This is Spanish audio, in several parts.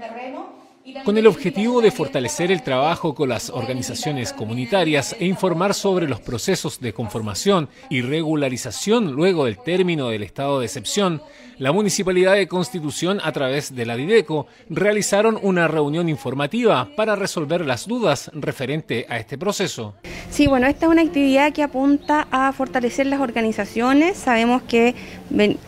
terreno con el objetivo de fortalecer el trabajo con las organizaciones comunitarias e informar sobre los procesos de conformación y regularización luego del término del estado de excepción, la Municipalidad de Constitución, a través de la Dideco, realizaron una reunión informativa para resolver las dudas referente a este proceso. Sí, bueno, esta es una actividad que apunta a fortalecer las organizaciones. Sabemos que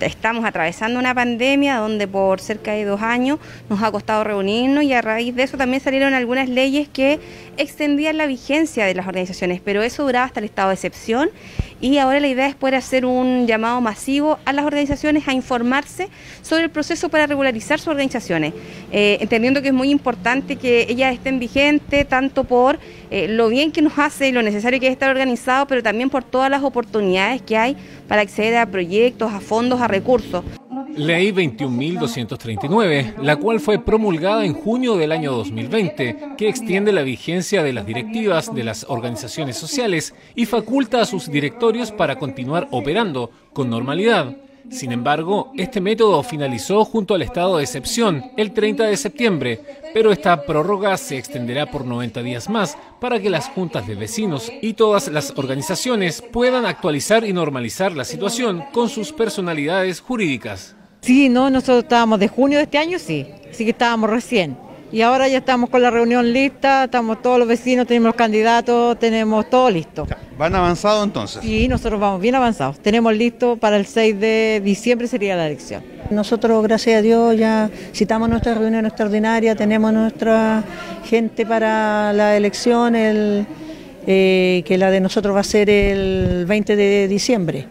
estamos atravesando una pandemia donde por cerca de dos años nos ha costado reunirnos y a raíz de eso también salieron algunas leyes que extendían la vigencia de las organizaciones, pero eso duraba hasta el estado de excepción y ahora la idea es poder hacer un llamado masivo a las organizaciones a informarse sobre el proceso para regularizar sus organizaciones, eh, entendiendo que es muy importante que ellas estén vigentes tanto por eh, lo bien que nos hace y lo necesario que es estar organizado, pero también por todas las oportunidades que hay para acceder a proyectos, a fondos, a recursos. Ley 21.239, la cual fue promulgada en junio del año 2020, que extiende la vigencia de las directivas de las organizaciones sociales y faculta a sus directorios para continuar operando con normalidad. Sin embargo, este método finalizó junto al estado de excepción el 30 de septiembre, pero esta prórroga se extenderá por 90 días más para que las juntas de vecinos y todas las organizaciones puedan actualizar y normalizar la situación con sus personalidades jurídicas. Sí, no, nosotros estábamos de junio de este año, sí, sí que estábamos recién. Y ahora ya estamos con la reunión lista, estamos todos los vecinos, tenemos los candidatos, tenemos todo listo. ¿Van avanzados entonces? Sí, nosotros vamos bien avanzados. Tenemos listo para el 6 de diciembre sería la elección. Nosotros, gracias a Dios, ya citamos nuestra reunión extraordinaria, tenemos nuestra gente para la elección, el, eh, que la de nosotros va a ser el 20 de diciembre.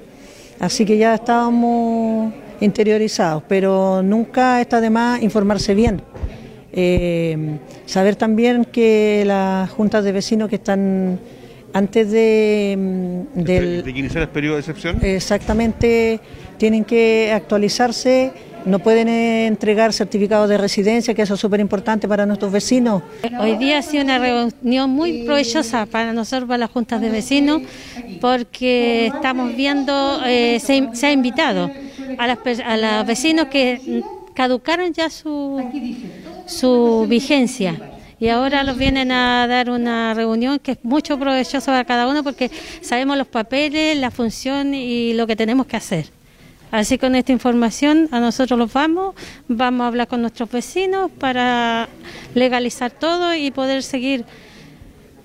Así que ya estábamos interiorizados, pero nunca está de más informarse bien. Eh, saber también que las juntas de vecinos que están antes de, mm, del, de iniciar el periodo de excepción. Exactamente, tienen que actualizarse, no pueden eh, entregar certificados de residencia, que eso es súper importante para nuestros vecinos. Hoy día ha sido una reunión muy provechosa para nosotros, para las juntas de vecinos, porque estamos viendo, eh, se, se ha invitado a, las, a los vecinos que caducaron ya su, su vigencia y ahora los vienen a dar una reunión que es mucho provechoso para cada uno porque sabemos los papeles, la función y lo que tenemos que hacer. Así con esta información a nosotros los vamos, vamos a hablar con nuestros vecinos para legalizar todo y poder seguir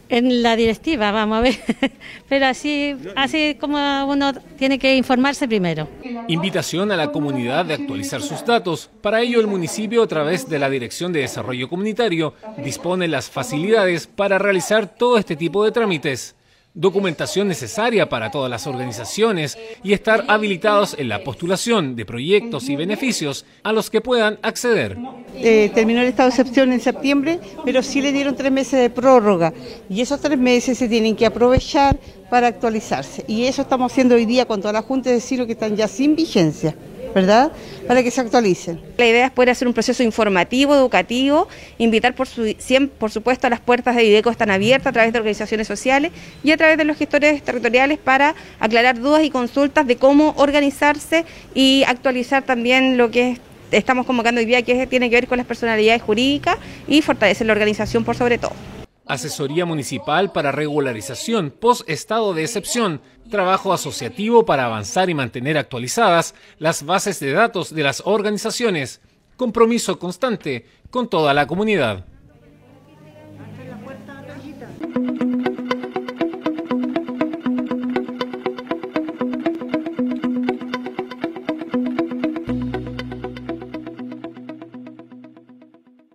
en la directiva, vamos a ver. Pero así, así como uno tiene que informarse primero. Invitación a la comunidad de actualizar sus datos. Para ello, el municipio, a través de la Dirección de Desarrollo Comunitario, dispone las facilidades para realizar todo este tipo de trámites documentación necesaria para todas las organizaciones y estar habilitados en la postulación de proyectos y beneficios a los que puedan acceder. Eh, terminó el estado de excepción en septiembre, pero sí le dieron tres meses de prórroga y esos tres meses se tienen que aprovechar para actualizarse. Y eso estamos haciendo hoy día con todas las juntas de decir que están ya sin vigencia. ¿Verdad? Para que se actualicen. La idea es poder hacer un proceso informativo, educativo, invitar por, su, por supuesto a las puertas de IDECO están abiertas a través de organizaciones sociales y a través de los gestores territoriales para aclarar dudas y consultas de cómo organizarse y actualizar también lo que estamos convocando hoy día, que tiene que ver con las personalidades jurídicas y fortalecer la organización por sobre todo. Asesoría Municipal para Regularización Post-Estado de Excepción, trabajo asociativo para avanzar y mantener actualizadas las bases de datos de las organizaciones, compromiso constante con toda la comunidad.